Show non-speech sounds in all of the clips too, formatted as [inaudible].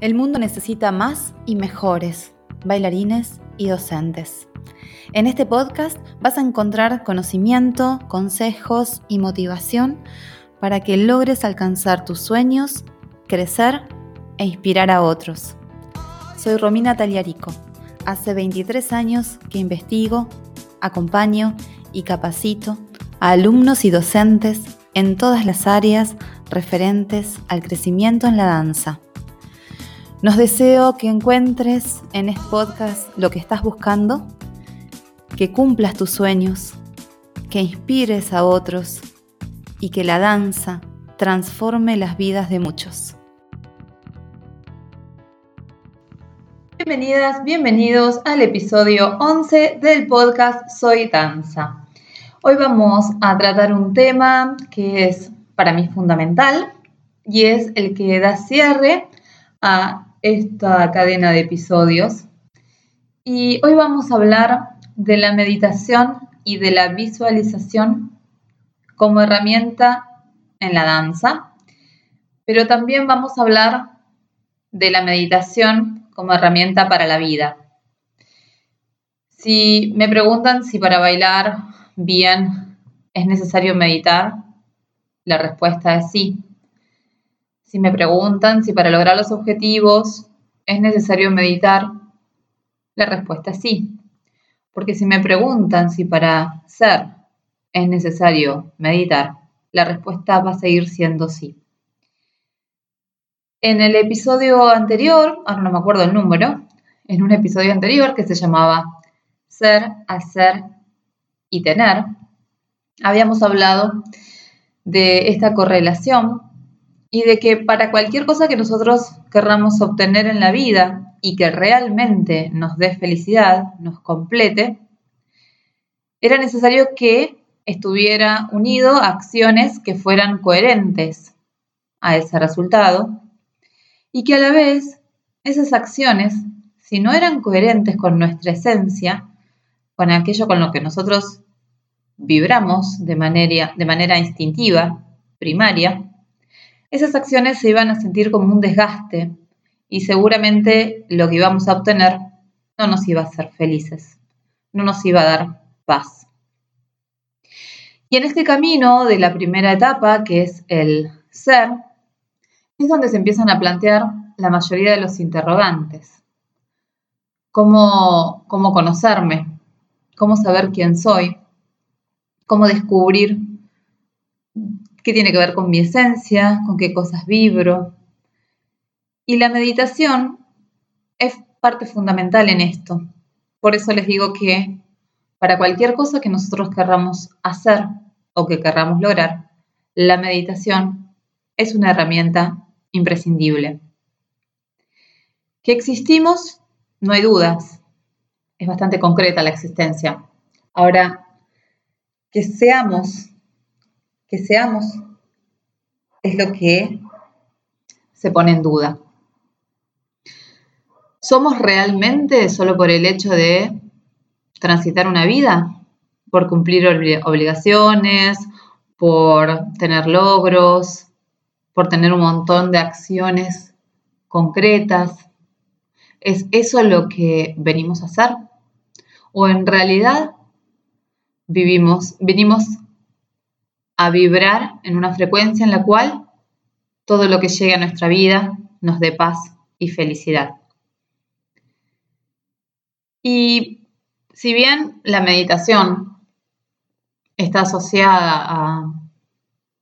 El mundo necesita más y mejores bailarines y docentes. En este podcast vas a encontrar conocimiento, consejos y motivación para que logres alcanzar tus sueños, crecer e inspirar a otros. Soy Romina Taliarico. Hace 23 años que investigo, acompaño y capacito a alumnos y docentes en todas las áreas referentes al crecimiento en la danza. Nos deseo que encuentres en este podcast lo que estás buscando, que cumplas tus sueños, que inspires a otros y que la danza transforme las vidas de muchos. Bienvenidas, bienvenidos al episodio 11 del podcast Soy Danza. Hoy vamos a tratar un tema que es para mí fundamental y es el que da cierre a esta cadena de episodios. Y hoy vamos a hablar de la meditación y de la visualización como herramienta en la danza, pero también vamos a hablar de la meditación como herramienta para la vida. Si me preguntan si para bailar bien es necesario meditar, la respuesta es sí. Si me preguntan si para lograr los objetivos es necesario meditar, la respuesta es sí. Porque si me preguntan si para ser es necesario meditar, la respuesta va a seguir siendo sí. En el episodio anterior, ahora no me acuerdo el número, en un episodio anterior que se llamaba Ser, Hacer y Tener, habíamos hablado de esta correlación y de que para cualquier cosa que nosotros querramos obtener en la vida y que realmente nos dé felicidad, nos complete, era necesario que estuviera unido a acciones que fueran coherentes a ese resultado y que a la vez esas acciones, si no eran coherentes con nuestra esencia, con aquello con lo que nosotros vibramos de manera, de manera instintiva, primaria, esas acciones se iban a sentir como un desgaste y seguramente lo que íbamos a obtener no nos iba a hacer felices, no nos iba a dar paz. Y en este camino de la primera etapa, que es el ser, es donde se empiezan a plantear la mayoría de los interrogantes. ¿Cómo, cómo conocerme? ¿Cómo saber quién soy? ¿Cómo descubrir qué tiene que ver con mi esencia, con qué cosas vibro. Y la meditación es parte fundamental en esto. Por eso les digo que para cualquier cosa que nosotros querramos hacer o que querramos lograr, la meditación es una herramienta imprescindible. Que existimos, no hay dudas. Es bastante concreta la existencia. Ahora, que seamos que seamos es lo que se pone en duda. ¿Somos realmente solo por el hecho de transitar una vida? ¿Por cumplir obligaciones? ¿Por tener logros? ¿Por tener un montón de acciones concretas? ¿Es eso lo que venimos a hacer? ¿O en realidad vivimos, venimos a vibrar en una frecuencia en la cual todo lo que llegue a nuestra vida nos dé paz y felicidad. Y si bien la meditación está asociada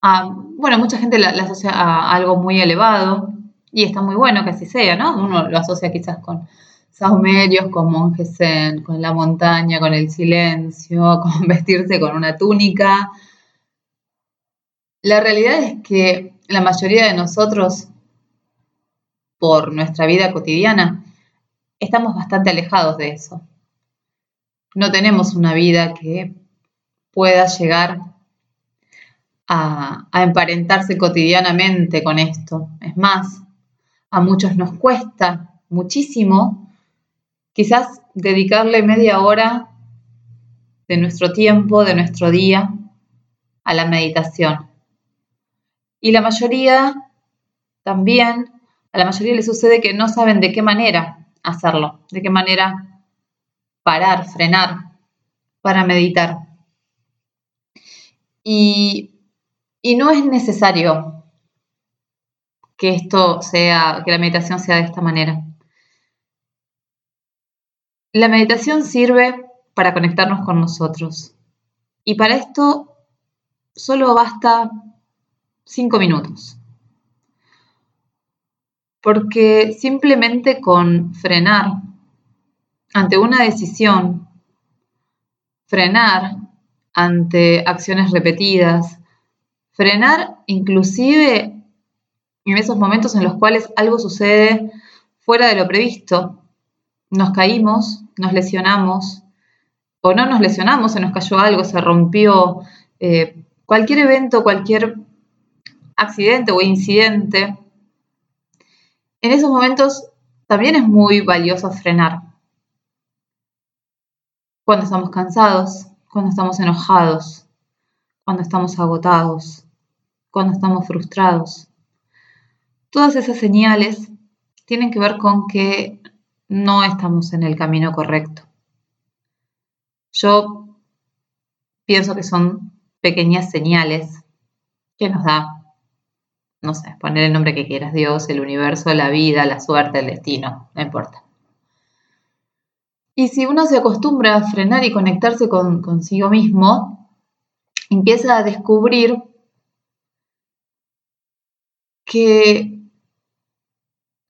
a, bueno, mucha gente la, asocia a algo muy elevado y está muy bueno que así sea, ¿no? Uno lo asocia quizás con saumerios, con monjes con la montaña, con el silencio, [laughs] con vestirse con una túnica, la realidad es que la mayoría de nosotros, por nuestra vida cotidiana, estamos bastante alejados de eso. No tenemos una vida que pueda llegar a, emparentarse cotidianamente con esto. Es más, a muchos nos cuesta muchísimo quizás dedicarle media hora de nuestro tiempo, de nuestro día, a la meditación y la mayoría también a la mayoría le sucede que no saben de qué manera hacerlo, de qué manera parar, frenar para meditar. Y, y no es necesario que esto sea, que la meditación sea de esta manera. La meditación sirve para conectarnos con nosotros. Y para esto solo basta cinco minutos. Porque simplemente con frenar ante una decisión, frenar ante acciones repetidas, frenar inclusive en esos momentos en los cuales algo sucede fuera de lo previsto, nos caímos, nos lesionamos, o no nos lesionamos, se nos cayó algo, se rompió, eh, cualquier evento, cualquier accidente o incidente, en esos momentos también es muy valioso frenar. Cuando estamos cansados, cuando estamos enojados, cuando estamos agotados, cuando estamos frustrados. Todas esas señales tienen que ver con que no estamos en el camino correcto. Yo pienso que son pequeñas señales que nos da, no sé, poner el nombre que quieras, Dios, el universo, la vida, la suerte, el destino, no importa. Y si uno se acostumbra a frenar y conectarse con, consigo mismo, empieza a descubrir que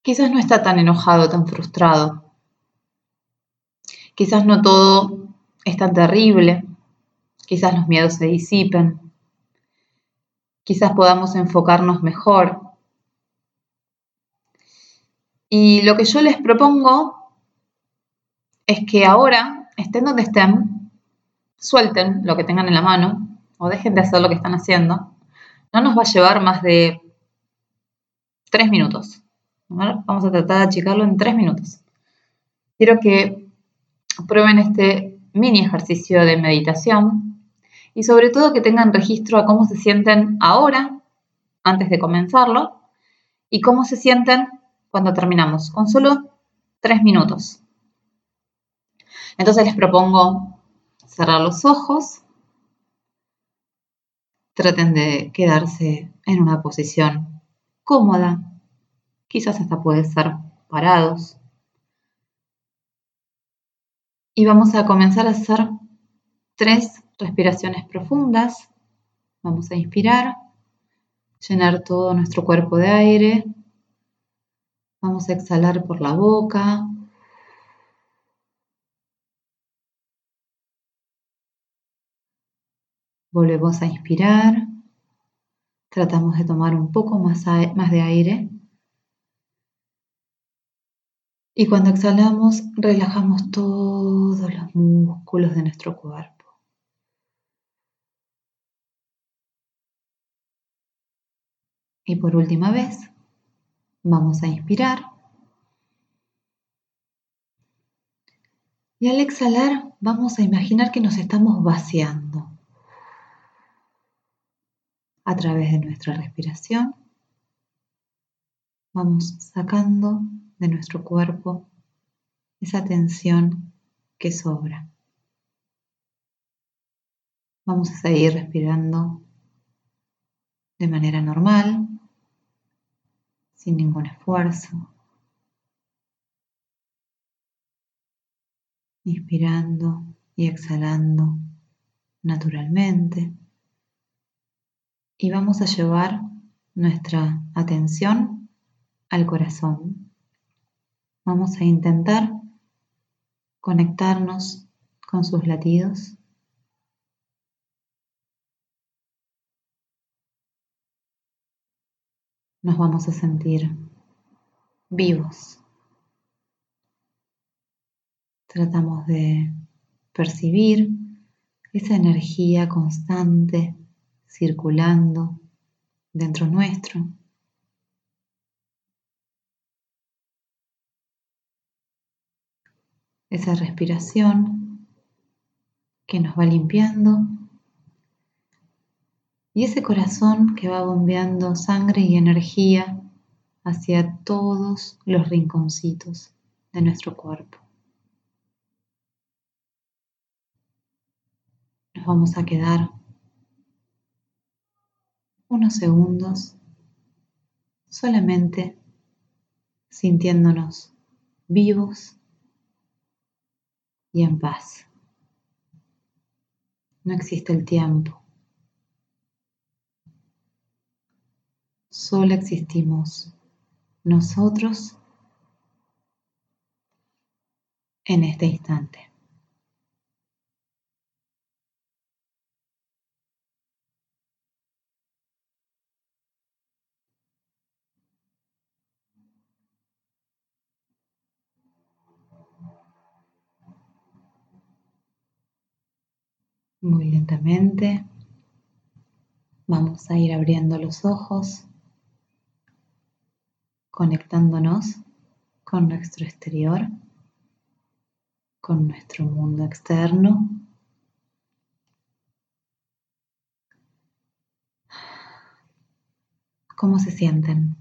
quizás no está tan enojado, tan frustrado. Quizás no todo es tan terrible. Quizás los miedos se disipen. Quizás podamos enfocarnos mejor. Y lo que yo les propongo es que ahora, estén donde estén, suelten lo que tengan en la mano o dejen de hacer lo que están haciendo. No nos va a llevar más de tres minutos vamos a tratar de achicarlo en tres minutos. Quiero que prueben este mini ejercicio de meditación y sobre todo que tengan registro a cómo se sienten ahora, antes de comenzarlo, y cómo se sienten cuando terminamos, con solo tres minutos. Entonces les propongo cerrar los ojos, traten de quedarse en una posición cómoda, quizás hasta puede ser parados. Y vamos a comenzar a hacer tres respiraciones profundas. Vamos a inspirar, llenar todo nuestro cuerpo de aire. Vamos a exhalar por la boca. Volvemos a inspirar. Tratamos de tomar un poco más, más de aire. Y cuando exhalamos, relajamos todos los músculos de nuestro cuerpo. Y por última vez, vamos a inspirar. Y al exhalar, vamos a imaginar que nos estamos vaciando a través de nuestra respiración. Vamos sacando de nuestro cuerpo esa tensión que sobra. Vamos a seguir respirando de manera normal, sin ningún esfuerzo. Inspirando y exhalando naturalmente. Y vamos a llevar nuestra atención al corazón. Vamos a intentar conectarnos con sus latidos. Nos vamos a sentir vivos. Tratamos de percibir esa energía constante circulando dentro nuestro. esa respiración que nos va limpiando y ese corazón que va bombeando sangre y energía hacia todos los rinconcitos de nuestro cuerpo. Nos vamos a quedar unos segundos solamente sintiéndonos vivos y en paz. No existe el tiempo. Solo existimos nosotros en este instante. Muy lentamente vamos a ir abriendo los ojos, conectándonos con nuestro exterior, con nuestro mundo externo. ¿Cómo se sienten?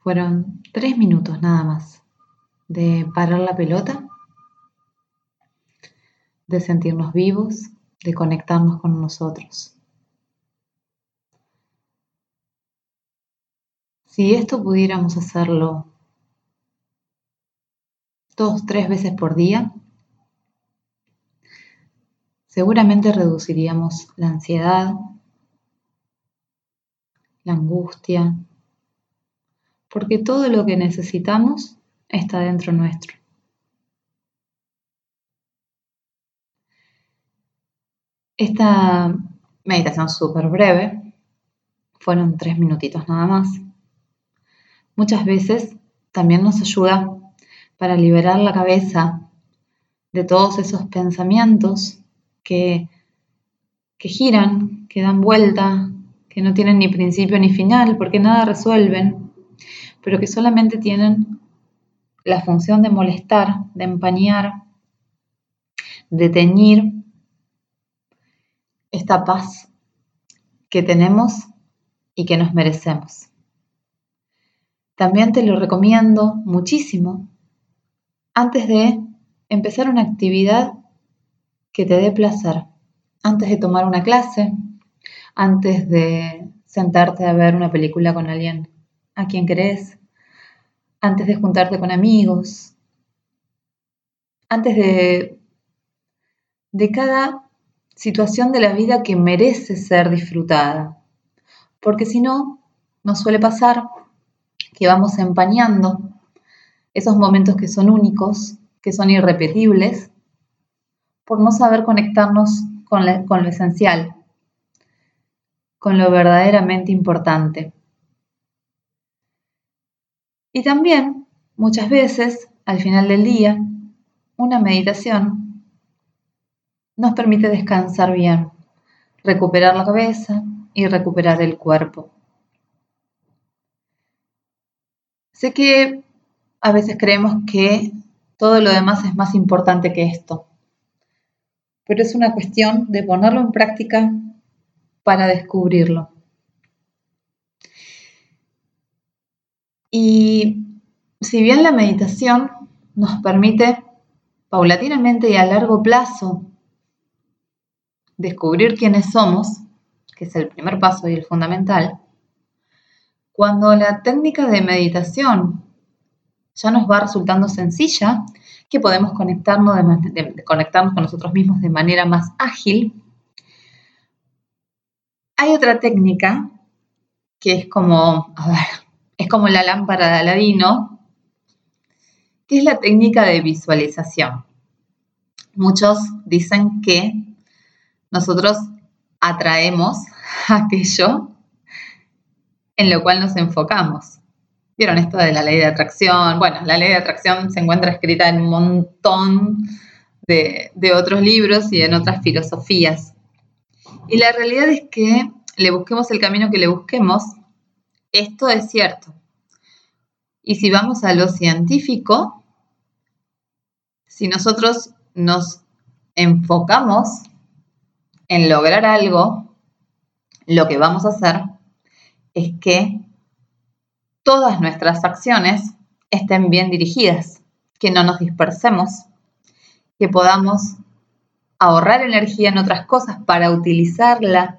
Fueron tres minutos nada más de parar la pelota de sentirnos vivos, de conectarnos con nosotros. Si esto pudiéramos hacerlo dos, tres veces por día, seguramente reduciríamos la ansiedad, la angustia, porque todo lo que necesitamos está dentro nuestro. Esta meditación súper breve, fueron tres minutitos nada más. Muchas veces también nos ayuda para liberar la cabeza de todos esos pensamientos que, que giran, que dan vuelta, que no tienen ni principio ni final, porque nada resuelven, pero que solamente tienen la función de molestar, de empañar, de teñir esta paz que tenemos y que nos merecemos. También te lo recomiendo muchísimo. Antes de empezar una actividad que te dé placer, antes de tomar una clase, antes de sentarte a ver una película con alguien a quien querés, antes de juntarte con amigos, antes de, de cada situación de la vida que merece ser disfrutada. Porque si no, nos suele pasar que vamos empañando esos momentos que son únicos, que son irrepetibles, por no saber conectarnos con, con lo esencial, con lo verdaderamente importante. Y también, muchas veces, al final del día, una meditación nos permite descansar bien, recuperar la cabeza y recuperar el cuerpo. Sé que a veces creemos que todo lo demás es más importante que esto, pero es una cuestión de ponerlo en práctica para descubrirlo. Y si bien la meditación nos permite paulatinamente y a largo plazo descubrir quiénes somos, que es el primer paso y el fundamental, cuando la técnica de meditación ya nos va resultando sencilla, que podemos conectarnos, conectarnos con nosotros mismos de manera más ágil, hay otra técnica que es como, es como la lámpara de Aladino, que es la técnica de visualización. Muchos dicen que nosotros atraemos [laughs] aquello en lo cual nos enfocamos. ¿Vieron esto de la ley de atracción? Bueno, la ley de atracción se encuentra escrita en un montón de, otros libros y en otras filosofías. Y la realidad es que le busquemos el camino que le busquemos, esto es cierto. Y si vamos a lo científico, si nosotros nos enfocamos en lograr algo, lo que vamos a hacer es que todas nuestras acciones estén bien dirigidas, que no nos dispersemos, que podamos ahorrar energía en otras cosas para utilizarla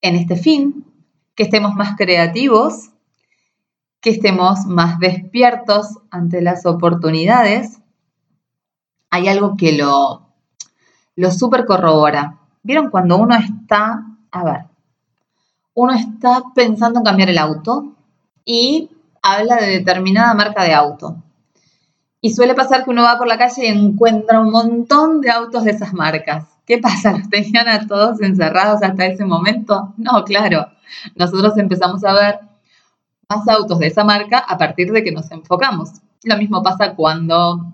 en este fin, que estemos más creativos, que estemos más despiertos ante las oportunidades. Hay algo que lo, lo super corrobora. ¿Vieron cuando uno está, a ver, uno está pensando en cambiar el auto y habla de determinada marca de auto? Y suele pasar que uno va por la calle y encuentra un montón de autos de esas marcas. ¿Qué pasa? ¿Los tenían a todos encerrados hasta ese momento? No, claro. Nosotros empezamos a ver más autos de esa marca a partir de que nos enfocamos. Lo mismo pasa cuando,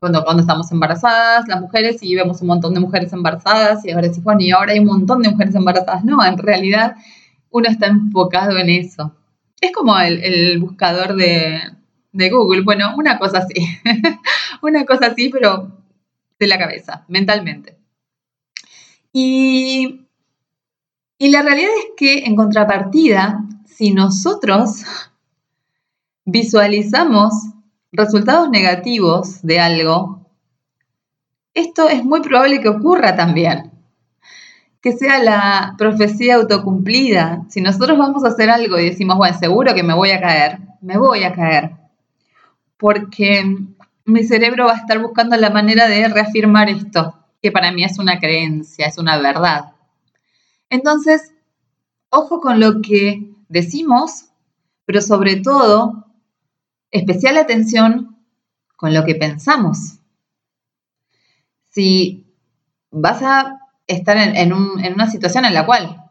cuando, cuando estamos embarazadas, las mujeres, y vemos un montón de mujeres embarazadas, y ahora decimos, bueno, y ahora hay un montón de mujeres embarazadas. No, en realidad uno está enfocado en eso. Es como el buscador de, de Google. Bueno, una cosa así, [laughs] una cosa así, pero de la cabeza, mentalmente. Y, y la realidad es que en contrapartida, si nosotros visualizamos resultados negativos de algo, esto es muy probable que ocurra también. Que sea la profecía autocumplida. Si nosotros vamos a hacer algo y decimos, bueno, seguro que me voy a caer, me voy a caer porque mi cerebro va a estar buscando la manera de reafirmar esto, que para mí es una creencia, es una verdad. Entonces, ojo con lo que decimos, pero sobre todo, especial atención con lo que pensamos. Si vas a estar en, una situación en la cual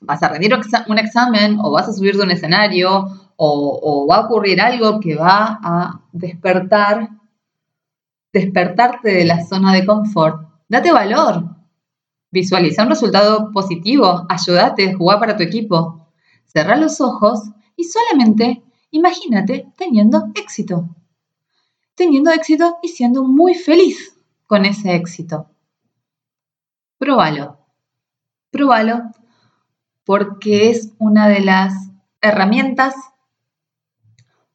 vas a rendir un examen o vas a subir de un escenario o, va a ocurrir algo que va a despertar, despertarte de la zona de confort, date valor. Visualiza un resultado positivo, ayúdate, jugar para tu equipo. Cerra los ojos y solamente imagínate teniendo éxito. Teniendo éxito y siendo muy feliz con ese éxito. Próbalo. Próbalo porque es una de las herramientas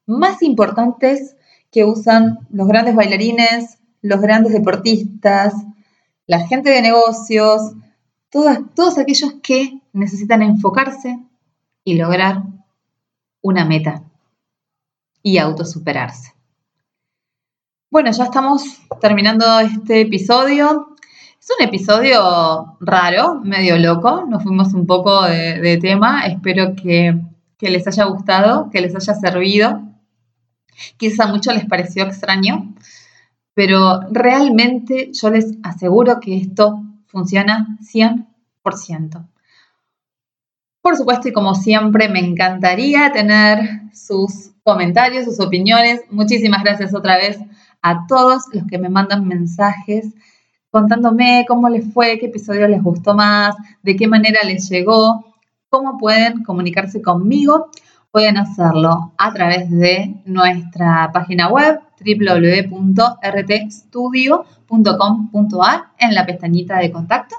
más importantes que usan los grandes bailarines, los grandes deportistas, la gente de negocios, todos aquellos que necesitan enfocarse y lograr una meta y autosuperarse. Bueno, ya estamos terminando este episodio. Es un episodio raro, medio loco, nos fuimos un poco de, tema, espero que, que les haya gustado, que les haya servido. Quizás a muchos les pareció extraño, pero realmente yo les aseguro que esto funciona 100%. Por supuesto, y como siempre, me encantaría tener sus comentarios, sus opiniones. Muchísimas gracias otra vez a todos los que me mandan mensajes contándome cómo les fue, qué episodio les gustó más, de qué manera les llegó, cómo pueden comunicarse conmigo pueden hacerlo a través de nuestra página web www.rtstudio.com.ar en la pestañita de contacto,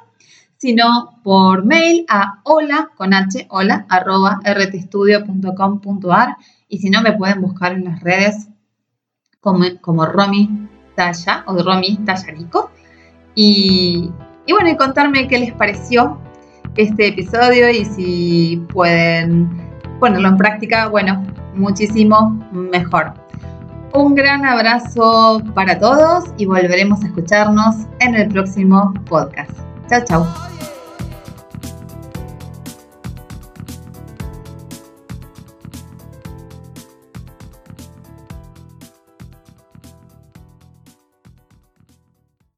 sino por mail a hola con h hola arroba rtstudio.com.ar y si no me pueden buscar en las redes como, como Romy Talla o Romy Tallarico y, y bueno y contarme qué les pareció este episodio y si pueden ponerlo en práctica, bueno, muchísimo mejor. Un gran abrazo para todos y volveremos a escucharnos en el próximo podcast. Chao, chao.